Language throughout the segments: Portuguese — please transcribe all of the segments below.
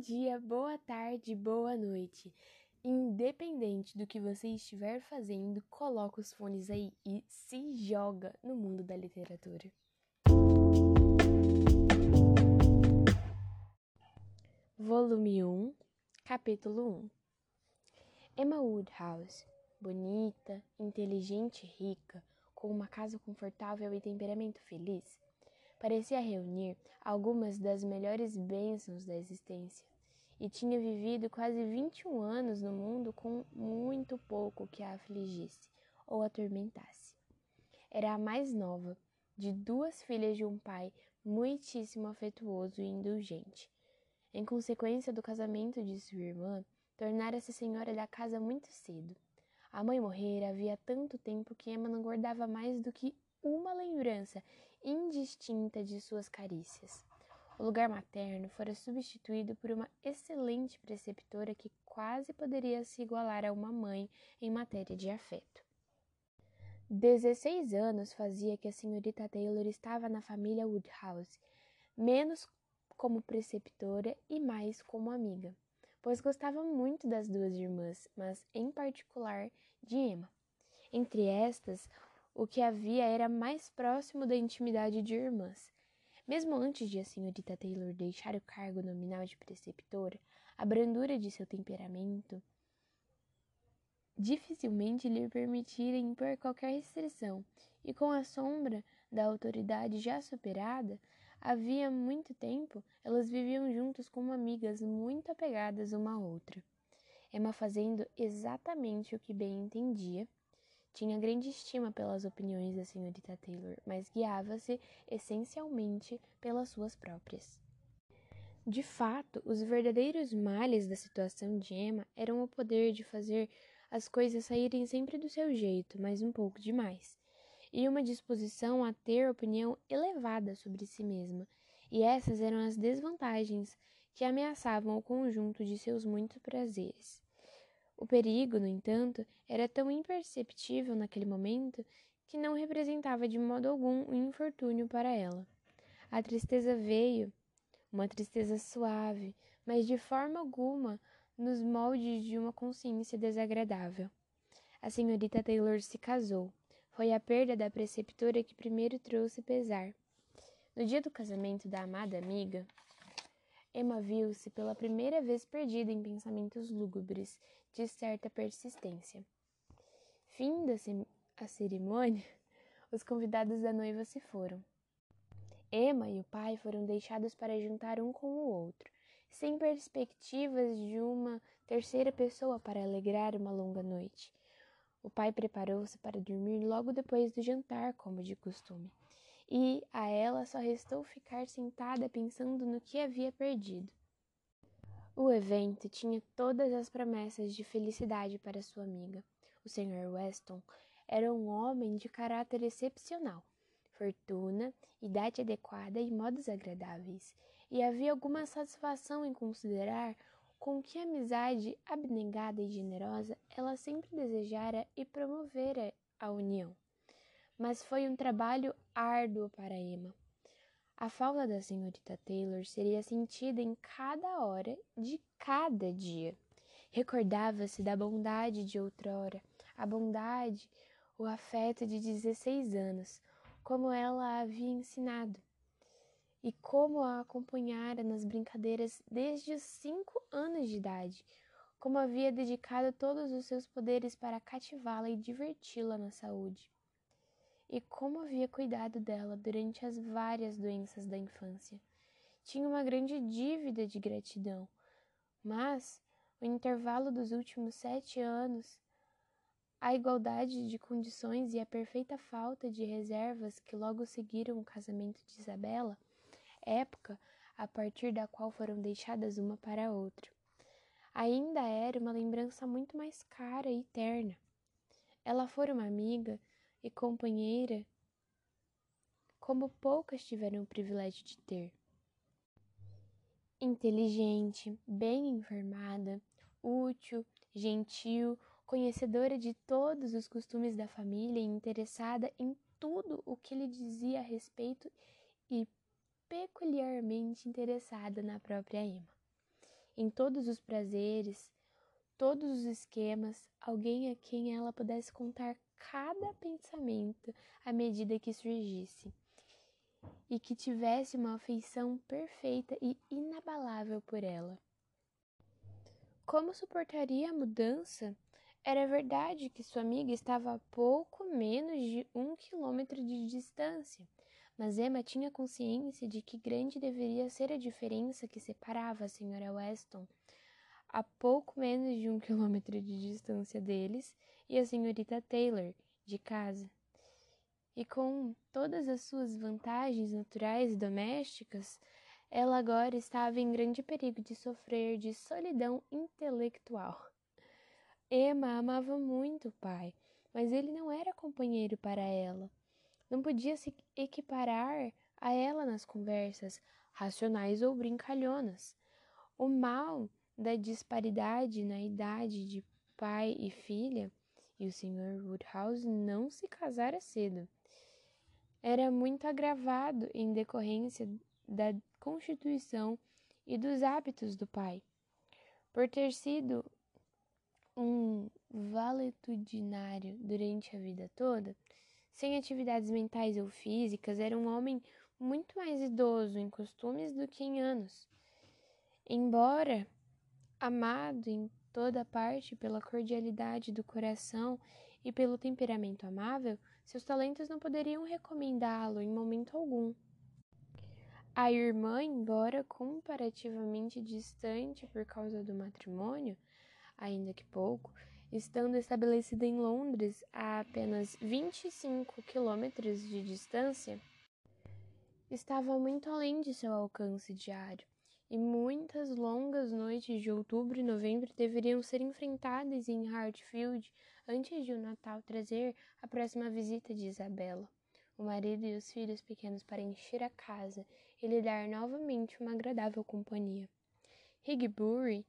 dia, boa tarde, boa noite. Independente do que você estiver fazendo, coloca os fones aí e se joga no mundo da literatura. Volume 1, Capítulo 1 Emma Woodhouse, bonita, inteligente e rica, com uma casa confortável e temperamento feliz, parecia reunir algumas das melhores bênçãos da existência e tinha vivido quase 21 anos no mundo com muito pouco que a afligisse ou atormentasse. Era a mais nova de duas filhas de um pai muitíssimo afetuoso e indulgente. Em consequência do casamento de sua irmã, tornara-se senhora da casa muito cedo. A mãe morrera havia tanto tempo que Emma não guardava mais do que uma lembrança indistinta de suas carícias. O lugar materno fora substituído por uma excelente preceptora que quase poderia se igualar a uma mãe em matéria de afeto. Dezesseis anos fazia que a senhorita Taylor estava na família Woodhouse, menos como preceptora e mais como amiga, pois gostava muito das duas irmãs, mas em particular de Emma. Entre estas, o que havia era mais próximo da intimidade de irmãs. Mesmo antes de a senhorita Taylor deixar o cargo nominal de preceptora, a brandura de seu temperamento dificilmente lhe permitira impor qualquer restrição, e com a sombra da autoridade já superada, havia muito tempo elas viviam juntas como amigas muito apegadas uma à outra. Emma fazendo exatamente o que bem entendia, tinha grande estima pelas opiniões da senhorita Taylor, mas guiava-se essencialmente pelas suas próprias. De fato, os verdadeiros males da situação de Emma eram o poder de fazer as coisas saírem sempre do seu jeito, mas um pouco demais, e uma disposição a ter opinião elevada sobre si mesma, e essas eram as desvantagens que ameaçavam o conjunto de seus muitos prazeres. O perigo, no entanto, era tão imperceptível naquele momento que não representava de modo algum um infortúnio para ela. A tristeza veio, uma tristeza suave, mas de forma alguma nos moldes de uma consciência desagradável. A senhorita Taylor se casou. Foi a perda da preceptora que primeiro trouxe pesar. No dia do casamento da amada amiga, Emma viu-se pela primeira vez perdida em pensamentos lúgubres de certa persistência. Fim da a cerimônia, os convidados da noiva se foram. Emma e o pai foram deixados para juntar um com o outro, sem perspectivas de uma terceira pessoa para alegrar uma longa noite. O pai preparou-se para dormir logo depois do jantar, como de costume e a ela só restou ficar sentada pensando no que havia perdido. O evento tinha todas as promessas de felicidade para sua amiga. O Sr. Weston era um homem de caráter excepcional, fortuna, idade adequada e modos agradáveis, e havia alguma satisfação em considerar com que amizade abnegada e generosa ela sempre desejara e promovera a união mas foi um trabalho árduo para Emma. A falta da senhorita Taylor seria sentida em cada hora de cada dia. Recordava-se da bondade de outrora, a bondade, o afeto de 16 anos, como ela a havia ensinado, e como a acompanhara nas brincadeiras desde os cinco anos de idade, como havia dedicado todos os seus poderes para cativá-la e diverti-la na saúde e como havia cuidado dela durante as várias doenças da infância. Tinha uma grande dívida de gratidão, mas o intervalo dos últimos sete anos, a igualdade de condições e a perfeita falta de reservas que logo seguiram o casamento de Isabela, época a partir da qual foram deixadas uma para a outra, ainda era uma lembrança muito mais cara e terna. Ela fora uma amiga e companheira como poucas tiveram o privilégio de ter. Inteligente, bem informada, útil, gentil, conhecedora de todos os costumes da família e interessada em tudo o que lhe dizia a respeito e peculiarmente interessada na própria Emma. em todos os prazeres, todos os esquemas, alguém a quem ela pudesse contar cada pensamento à medida que surgisse, e que tivesse uma afeição perfeita e inabalável por ela. Como suportaria a mudança? Era verdade que sua amiga estava a pouco menos de um quilômetro de distância, mas Emma tinha consciência de que grande deveria ser a diferença que separava a senhora Weston a pouco menos de um quilômetro de distância deles e a senhorita Taylor, de casa. E com todas as suas vantagens naturais e domésticas, ela agora estava em grande perigo de sofrer de solidão intelectual. Emma amava muito o pai, mas ele não era companheiro para ela. Não podia se equiparar a ela nas conversas racionais ou brincalhonas. O mal da disparidade na idade de pai e filha, e o Sr. Woodhouse não se casara cedo. Era muito agravado em decorrência da constituição e dos hábitos do pai. Por ter sido um valetudinário durante a vida toda, sem atividades mentais ou físicas, era um homem muito mais idoso em costumes do que em anos. Embora amado em toda parte pela cordialidade do coração e pelo temperamento amável, seus talentos não poderiam recomendá-lo em momento algum. A irmã, embora comparativamente distante por causa do matrimônio, ainda que pouco, estando estabelecida em Londres a apenas 25 quilômetros de distância, estava muito além de seu alcance diário e muitas longas noites de outubro e novembro deveriam ser enfrentadas em Hartfield antes de o Natal trazer a próxima visita de Isabela, o marido e os filhos pequenos para encher a casa e lhe dar novamente uma agradável companhia. Higbury,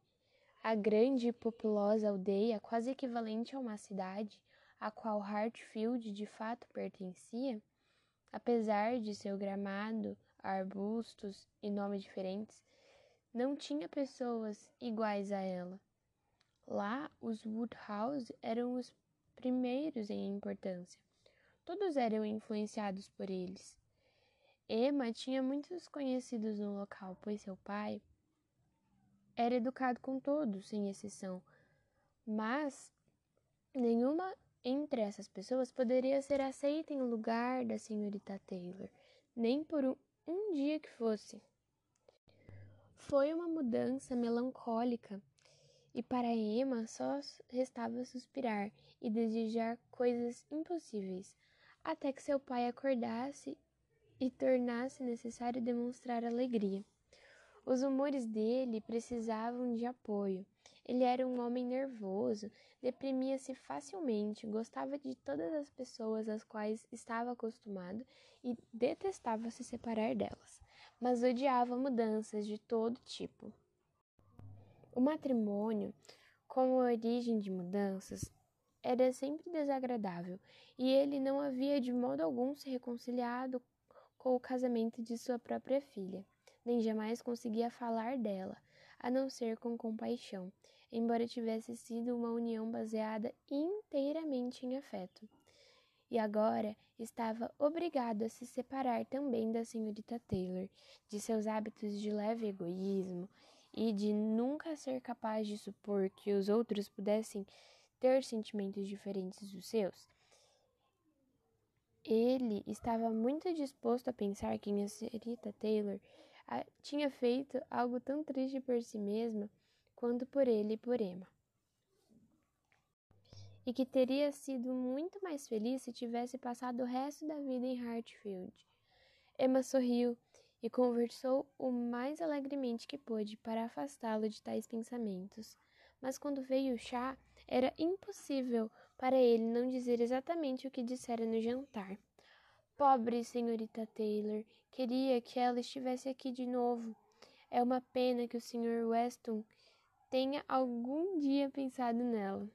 a grande e populosa aldeia quase equivalente a uma cidade, a qual Hartfield de fato pertencia, apesar de seu gramado, arbustos e nomes diferentes, não tinha pessoas iguais a ela. Lá, os Woodhouse eram os primeiros em importância. Todos eram influenciados por eles. Emma tinha muitos conhecidos no local, pois seu pai era educado com todos, sem exceção. Mas nenhuma entre essas pessoas poderia ser aceita em lugar da senhorita Taylor, nem por um, um dia que fosse. Foi uma mudança melancólica, e para Emma só restava suspirar e desejar coisas impossíveis, até que seu pai acordasse e tornasse necessário demonstrar alegria. Os humores dele precisavam de apoio. Ele era um homem nervoso, deprimia-se facilmente, gostava de todas as pessoas às quais estava acostumado e detestava se separar delas mas odiava mudanças de todo tipo. O matrimônio, como origem de mudanças, era sempre desagradável e ele não havia de modo algum se reconciliado com o casamento de sua própria filha, nem jamais conseguia falar dela, a não ser com compaixão, embora tivesse sido uma união baseada inteiramente em afeto e agora estava obrigado a se separar também da senhorita Taylor, de seus hábitos de leve egoísmo e de nunca ser capaz de supor que os outros pudessem ter sentimentos diferentes dos seus. Ele estava muito disposto a pensar que a senhorita Taylor ah, tinha feito algo tão triste por si mesma quanto por ele e por Emma e que teria sido muito mais feliz se tivesse passado o resto da vida em Hartfield. Emma sorriu e conversou o mais alegremente que pôde para afastá-lo de tais pensamentos. Mas quando veio o chá, era impossível para ele não dizer exatamente o que dissera no jantar. Pobre senhorita Taylor, queria que ela estivesse aqui de novo. É uma pena que o Sr. Weston tenha algum dia pensado nela.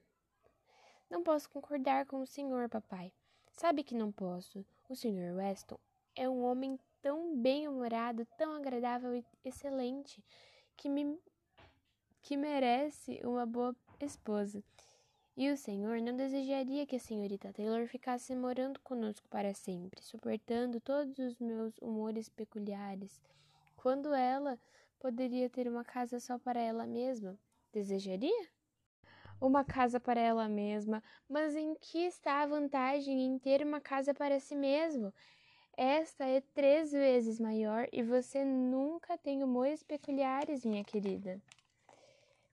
Não posso concordar com o senhor, papai. Sabe que não posso. O senhor Weston é um homem tão bem-humorado, tão agradável e excelente, que me que merece uma boa esposa. E o senhor não desejaria que a senhorita Taylor ficasse morando conosco para sempre, suportando todos os meus humores peculiares, quando ela poderia ter uma casa só para ela mesma? Desejaria? Uma casa para ela mesma, mas em que está a vantagem em ter uma casa para si mesmo? Esta é três vezes maior e você nunca tem humores peculiares, minha querida.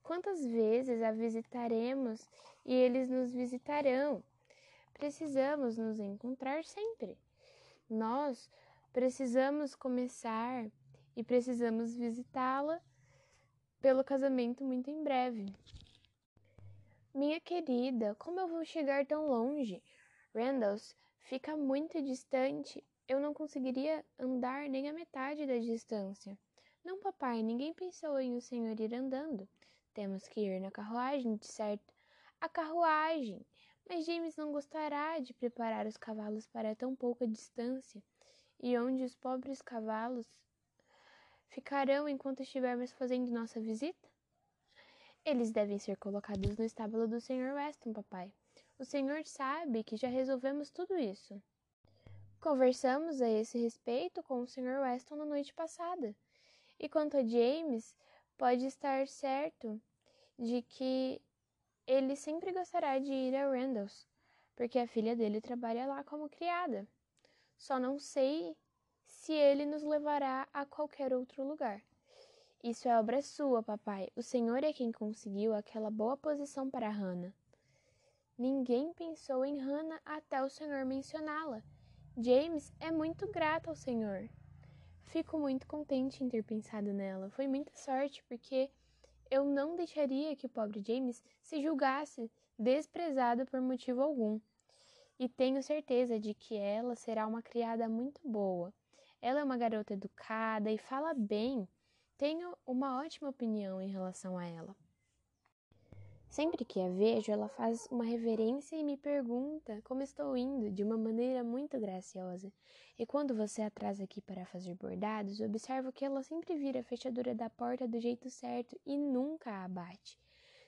Quantas vezes a visitaremos e eles nos visitarão? Precisamos nos encontrar sempre. Nós precisamos começar e precisamos visitá-la pelo casamento muito em breve. Minha querida, como eu vou chegar tão longe? Randalls fica muito distante eu não conseguiria andar nem a metade da distância. Não, papai, ninguém pensou em o senhor ir andando. Temos que ir na carruagem, de certo. A carruagem! Mas James não gostará de preparar os cavalos para tão pouca distância. E onde os pobres cavalos ficarão enquanto estivermos fazendo nossa visita? Eles devem ser colocados no estábulo do Sr. Weston, papai. O senhor sabe que já resolvemos tudo isso. Conversamos a esse respeito com o Sr. Weston na noite passada. E quanto a James, pode estar certo de que ele sempre gostará de ir a Randalls, porque a filha dele trabalha lá como criada. Só não sei se ele nos levará a qualquer outro lugar. Isso é obra sua, papai. O Senhor é quem conseguiu aquela boa posição para Hannah. Ninguém pensou em Hannah até o Senhor mencioná-la James é muito grato ao Senhor. Fico muito contente em ter pensado nela. Foi muita sorte, porque eu não deixaria que o pobre James se julgasse desprezado por motivo algum. E tenho certeza de que ela será uma criada muito boa. Ela é uma garota educada e fala bem. Tenho uma ótima opinião em relação a ela. Sempre que a vejo, ela faz uma reverência e me pergunta como estou indo de uma maneira muito graciosa. E quando você atrasa aqui para fazer bordados, observo que ela sempre vira a fechadura da porta do jeito certo e nunca a abate.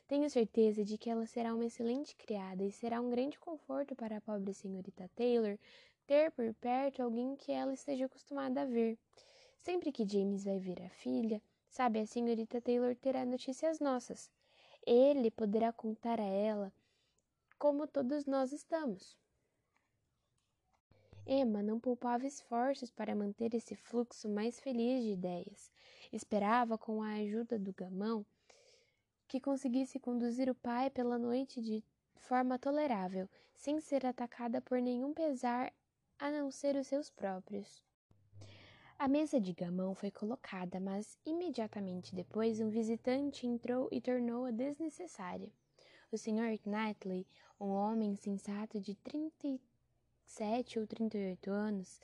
Tenho certeza de que ela será uma excelente criada e será um grande conforto para a pobre senhorita Taylor ter por perto alguém que ela esteja acostumada a ver. Sempre que James vai ver a filha, sabe, a senhorita Taylor terá notícias nossas ele poderá contar a ela como todos nós estamos. Emma não poupava esforços para manter esse fluxo mais feliz de ideias. Esperava, com a ajuda do gamão, que conseguisse conduzir o pai pela noite de forma tolerável, sem ser atacada por nenhum pesar a não ser os seus próprios. A mesa de gamão foi colocada, mas imediatamente depois um visitante entrou e tornou-a desnecessária. O Sr. Knightley, um homem sensato de 37 ou 38 anos,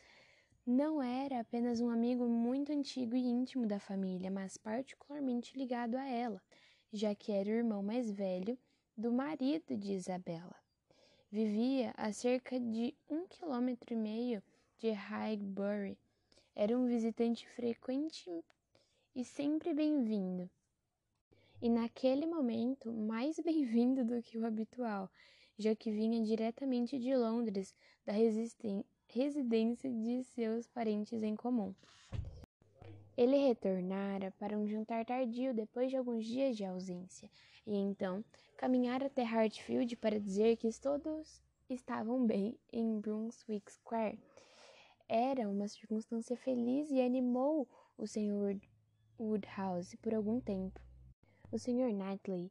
não era apenas um amigo muito antigo e íntimo da família, mas particularmente ligado a ela, já que era o irmão mais velho do marido de Isabela. Vivia a cerca de um quilômetro e meio de Highbury, era um visitante frequente e sempre bem-vindo. E naquele momento, mais bem-vindo do que o habitual, já que vinha diretamente de Londres, da residência de seus parentes em comum. Ele retornara para um jantar tardio depois de alguns dias de ausência, e então caminhara até Hartfield para dizer que todos estavam bem em Brunswick Square era uma circunstância feliz e animou o Sr. Woodhouse por algum tempo. O Sr. Knightley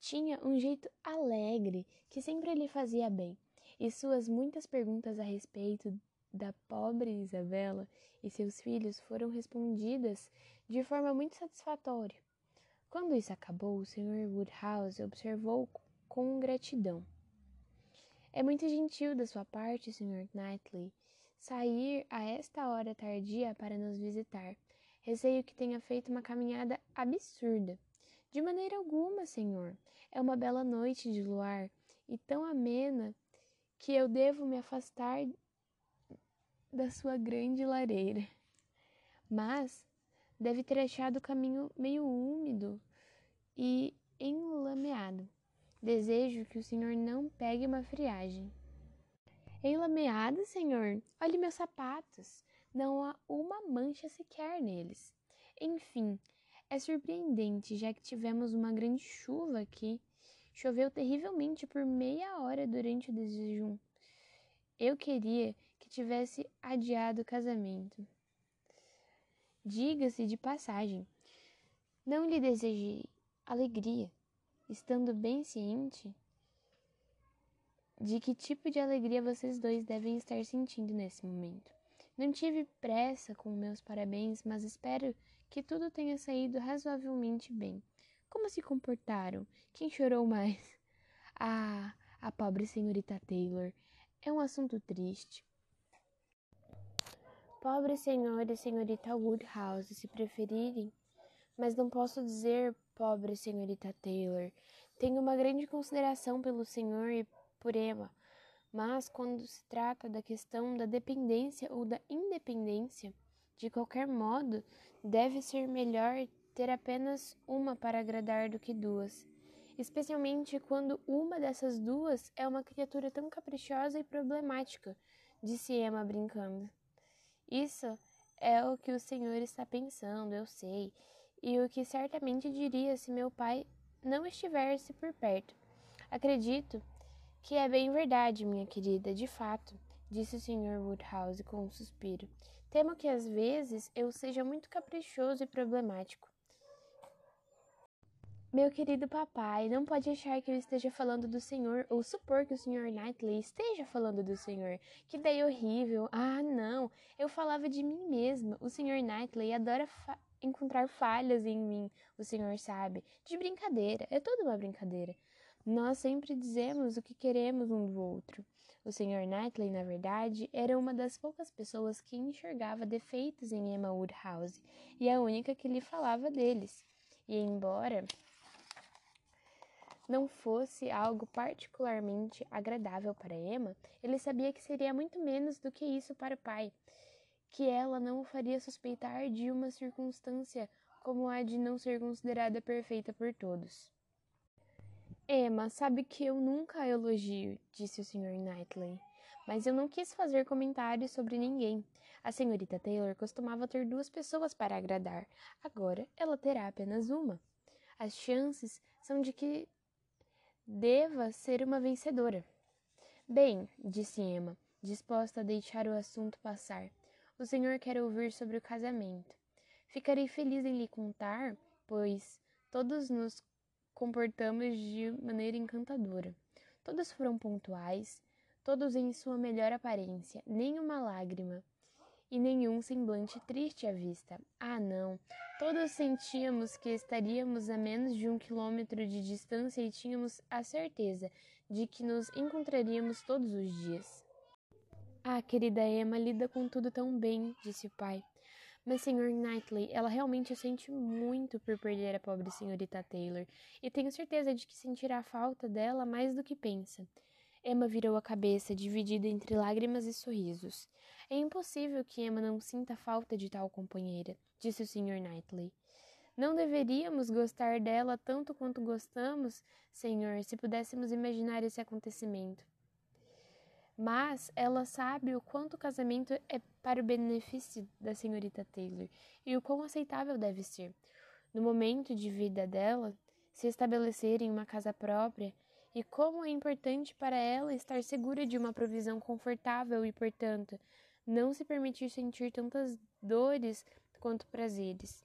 tinha um jeito alegre que sempre lhe fazia bem, e suas muitas perguntas a respeito da pobre Isabela e seus filhos foram respondidas de forma muito satisfatória. Quando isso acabou, o Sr. Woodhouse observou com gratidão. É muito gentil da sua parte, Sr. Knightley, sair a esta hora tardia para nos visitar. Receio que tenha feito uma caminhada absurda. De maneira alguma, senhor. É uma bela noite de luar e tão amena que eu devo me afastar da sua grande lareira. Mas deve ter achado o caminho meio úmido e enlameado. Desejo que o senhor não pegue uma friagem. Enlameado, senhor? Olhe meus sapatos. Não há uma mancha sequer neles. Enfim, é surpreendente, já que tivemos uma grande chuva aqui. Choveu terrivelmente por meia hora durante o desjejum. Eu queria que tivesse adiado o casamento. Diga-se de passagem, não lhe desejei alegria, estando bem ciente de que tipo de alegria vocês dois devem estar sentindo nesse momento. Não tive pressa com meus parabéns, mas espero que tudo tenha saído razoavelmente bem. Como se comportaram? Quem chorou mais? Ah, a pobre senhorita Taylor. É um assunto triste. Pobre senhor e senhorita Woodhouse, se preferirem. Mas não posso dizer, pobre senhorita Taylor. Tenho uma grande consideração pelo senhor e por Emma. Mas quando se trata da questão da dependência ou da independência, de qualquer modo, deve ser melhor ter apenas uma para agradar do que duas especialmente quando uma dessas duas é uma criatura tão caprichosa e problemática, disse Emma brincando. Isso é o que o senhor está pensando, eu sei, e o que certamente diria se meu pai não estivesse por perto. Acredito que é bem verdade, minha querida, de fato, disse o Sr. Woodhouse com um suspiro. Temo que às vezes eu seja muito caprichoso e problemático. Meu querido papai, não pode achar que eu esteja falando do Senhor ou supor que o Sr. Knightley esteja falando do Senhor. Que daí horrível. Ah, não. Eu falava de mim mesma. O Sr. Knightley adora fa encontrar falhas em mim, o Senhor sabe. De brincadeira. É toda uma brincadeira. Nós sempre dizemos o que queremos um do outro. O Sr. Knightley, na verdade, era uma das poucas pessoas que enxergava defeitos em Emma Woodhouse e a única que lhe falava deles. E embora não fosse algo particularmente agradável para Emma, ele sabia que seria muito menos do que isso para o pai, que ela não o faria suspeitar de uma circunstância como a de não ser considerada perfeita por todos. Emma, sabe que eu nunca elogio, disse o Sr. Knightley, mas eu não quis fazer comentários sobre ninguém. A senhorita Taylor costumava ter duas pessoas para agradar, agora ela terá apenas uma. As chances são de que deva ser uma vencedora. Bem, disse Emma, disposta a deixar o assunto passar. O senhor quer ouvir sobre o casamento. Ficarei feliz em lhe contar, pois todos nos comportamos de maneira encantadora. Todos foram pontuais, todos em sua melhor aparência, nem uma lágrima e nenhum semblante triste à vista. Ah, não! Todos sentíamos que estaríamos a menos de um quilômetro de distância e tínhamos a certeza de que nos encontraríamos todos os dias. Ah, querida Emma, lida com tudo tão bem, disse o pai. Mas, Sr. Knightley, ela realmente sente muito por perder a pobre senhorita Taylor, e tenho certeza de que sentirá falta dela mais do que pensa. Emma virou a cabeça, dividida entre lágrimas e sorrisos. É impossível que Emma não sinta falta de tal companheira, disse o Sr. Knightley. Não deveríamos gostar dela tanto quanto gostamos, senhor, se pudéssemos imaginar esse acontecimento. Mas ela sabe o quanto o casamento é para o benefício da senhorita Taylor e o quão aceitável deve ser. No momento de vida dela, se estabelecer em uma casa própria, e como é importante para ela estar segura de uma provisão confortável e, portanto, não se permitir sentir tantas dores quanto prazeres.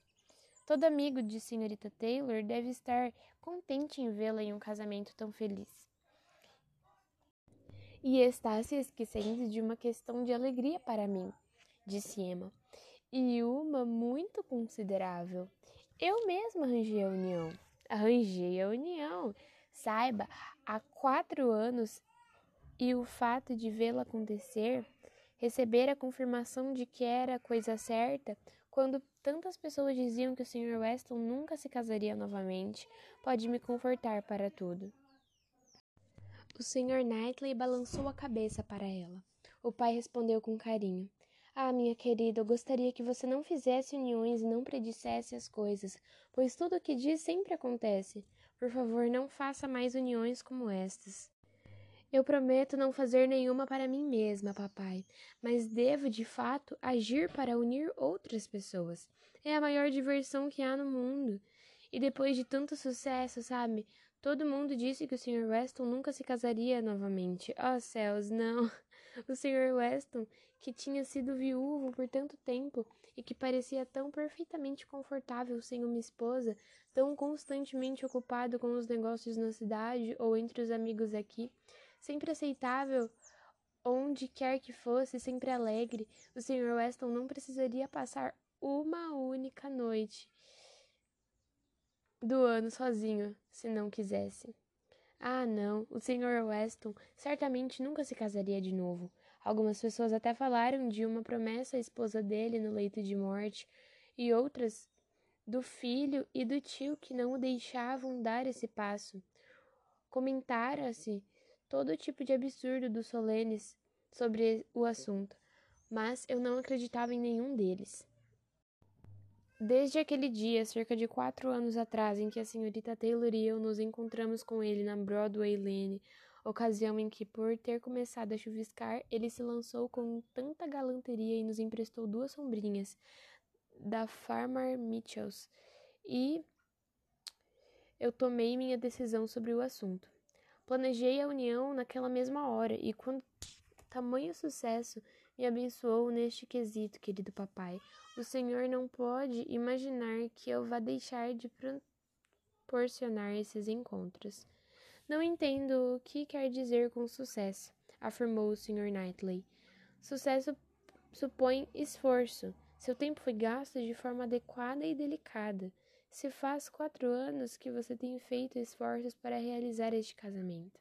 Todo amigo de senhorita Taylor deve estar contente em vê-la em um casamento tão feliz. E está se esquecendo de uma questão de alegria para mim, disse Emma, e uma muito considerável. Eu mesma arranjei a união. Arranjei a união. Saiba, há quatro anos e o fato de vê-la acontecer, receber a confirmação de que era a coisa certa, quando tantas pessoas diziam que o Sr. Weston nunca se casaria novamente, pode me confortar para tudo. O Sr. Knightley balançou a cabeça para ela. O pai respondeu com carinho. Ah, minha querida, eu gostaria que você não fizesse uniões e não predissesse as coisas, pois tudo o que diz sempre acontece. Por favor, não faça mais uniões como estas. Eu prometo não fazer nenhuma para mim mesma, papai, mas devo de fato agir para unir outras pessoas. É a maior diversão que há no mundo. E depois de tanto sucesso, sabe? Todo mundo disse que o Sr. Weston nunca se casaria novamente. Oh céus, não! O Sr. Weston que tinha sido viúvo por tanto tempo e que parecia tão perfeitamente confortável sem uma esposa, tão constantemente ocupado com os negócios na cidade ou entre os amigos aqui, sempre aceitável onde quer que fosse, sempre alegre, o Sr. Weston não precisaria passar uma única noite do ano sozinho, se não quisesse. Ah, não, o Sr. Weston certamente nunca se casaria de novo. Algumas pessoas até falaram de uma promessa à esposa dele no leito de morte, e outras do filho e do tio que não o deixavam dar esse passo. Comentara-se todo tipo de absurdo dos solenes sobre o assunto, mas eu não acreditava em nenhum deles. Desde aquele dia, cerca de quatro anos atrás, em que a senhorita Taylor e eu nos encontramos com ele na Broadway Lane, ocasião em que, por ter começado a chuviscar, ele se lançou com tanta galanteria e nos emprestou duas sombrinhas da Farmer Mitchells, e eu tomei minha decisão sobre o assunto. Planejei a união naquela mesma hora, e quando tamanho sucesso me abençoou neste quesito, querido papai, o senhor não pode imaginar que eu vá deixar de proporcionar esses encontros. Não entendo o que quer dizer com sucesso, afirmou o Sr. Knightley. Sucesso supõe esforço. Seu tempo foi gasto de forma adequada e delicada. Se faz quatro anos que você tem feito esforços para realizar este casamento.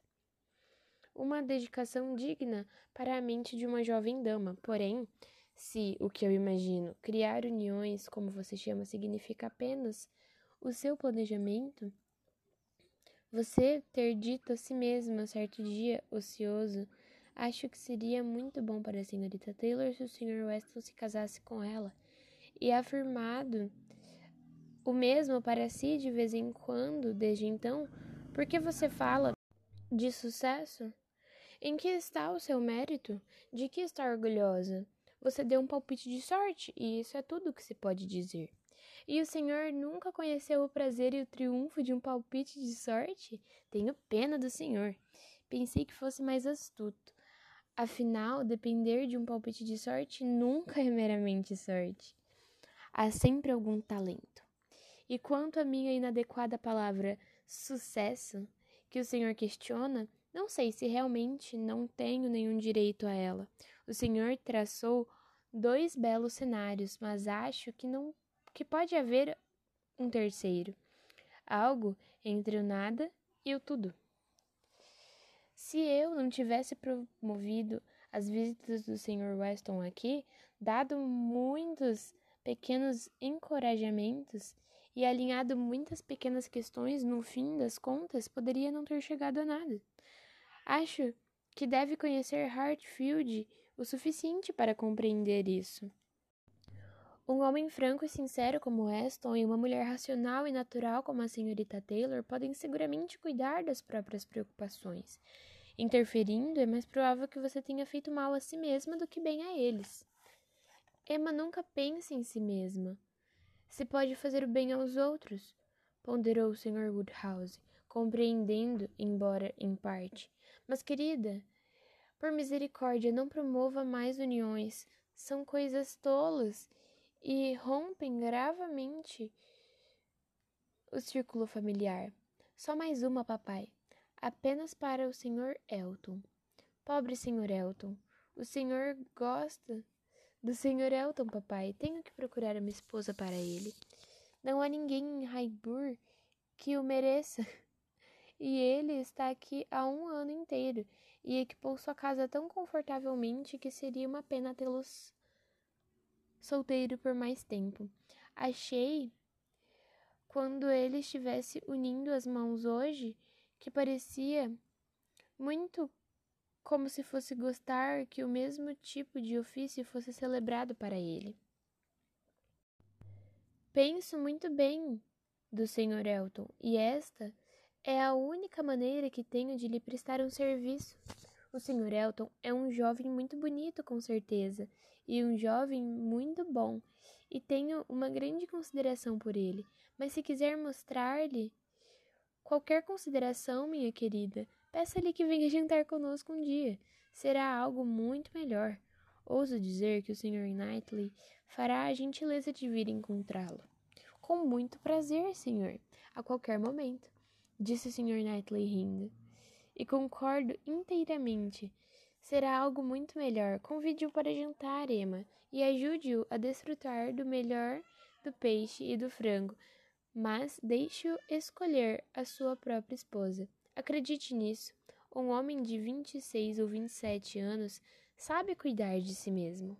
Uma dedicação digna para a mente de uma jovem dama. Porém, se o que eu imagino, criar uniões, como você chama, significa apenas o seu planejamento, você ter dito a si mesma certo dia, ocioso, acho que seria muito bom para a senhorita Taylor se o Sr. Weston se casasse com ela, e afirmado o mesmo para si de vez em quando, desde então, por que você fala de sucesso? Em que está o seu mérito? De que está orgulhosa? Você deu um palpite de sorte, e isso é tudo o que se pode dizer. E o senhor nunca conheceu o prazer e o triunfo de um palpite de sorte? Tenho pena do senhor. Pensei que fosse mais astuto. Afinal, depender de um palpite de sorte nunca é meramente sorte. Há sempre algum talento. E quanto à minha inadequada palavra sucesso, que o senhor questiona, não sei se realmente não tenho nenhum direito a ela. O senhor traçou dois belos cenários, mas acho que não que pode haver um terceiro, algo entre o nada e o tudo. Se eu não tivesse promovido as visitas do Sr. Weston aqui, dado muitos pequenos encorajamentos e alinhado muitas pequenas questões, no fim das contas, poderia não ter chegado a nada. Acho que deve conhecer Hartfield o suficiente para compreender isso. Um homem franco e sincero como Weston e uma mulher racional e natural como a senhorita Taylor podem seguramente cuidar das próprias preocupações. Interferindo, é mais provável que você tenha feito mal a si mesma do que bem a eles. Emma nunca pensa em si mesma. Se pode fazer o bem aos outros, ponderou o Sr. Woodhouse, compreendendo, embora em parte. Mas, querida, por misericórdia, não promova mais uniões. São coisas tolas e rompem gravemente o círculo familiar. Só mais uma, papai. Apenas para o Sr. Elton. Pobre Sr. Elton. O senhor gosta do Sr. Elton, papai. Tenho que procurar uma esposa para ele. Não há ninguém em Highbury que o mereça. E ele está aqui há um ano inteiro e equipou sua casa tão confortavelmente que seria uma pena tê-los solteiro por mais tempo. Achei, quando ele estivesse unindo as mãos hoje, que parecia muito como se fosse gostar que o mesmo tipo de ofício fosse celebrado para ele. Penso muito bem do Sr. Elton, e esta é a única maneira que tenho de lhe prestar um serviço. O Sr. Elton é um jovem muito bonito, com certeza, e um jovem muito bom, e tenho uma grande consideração por ele. Mas se quiser mostrar-lhe qualquer consideração, minha querida, peça-lhe que venha jantar conosco um dia. Será algo muito melhor. Ouso dizer que o Sr. Knightley fará a gentileza de vir encontrá-lo. Com muito prazer, senhor, a qualquer momento disse o Sr. Knightley rindo. E concordo inteiramente. Será algo muito melhor. Convide-o para jantar, Emma, e ajude-o a desfrutar do melhor do peixe e do frango, mas deixe-o escolher a sua própria esposa. Acredite nisso. Um homem de 26 ou 27 anos sabe cuidar de si mesmo.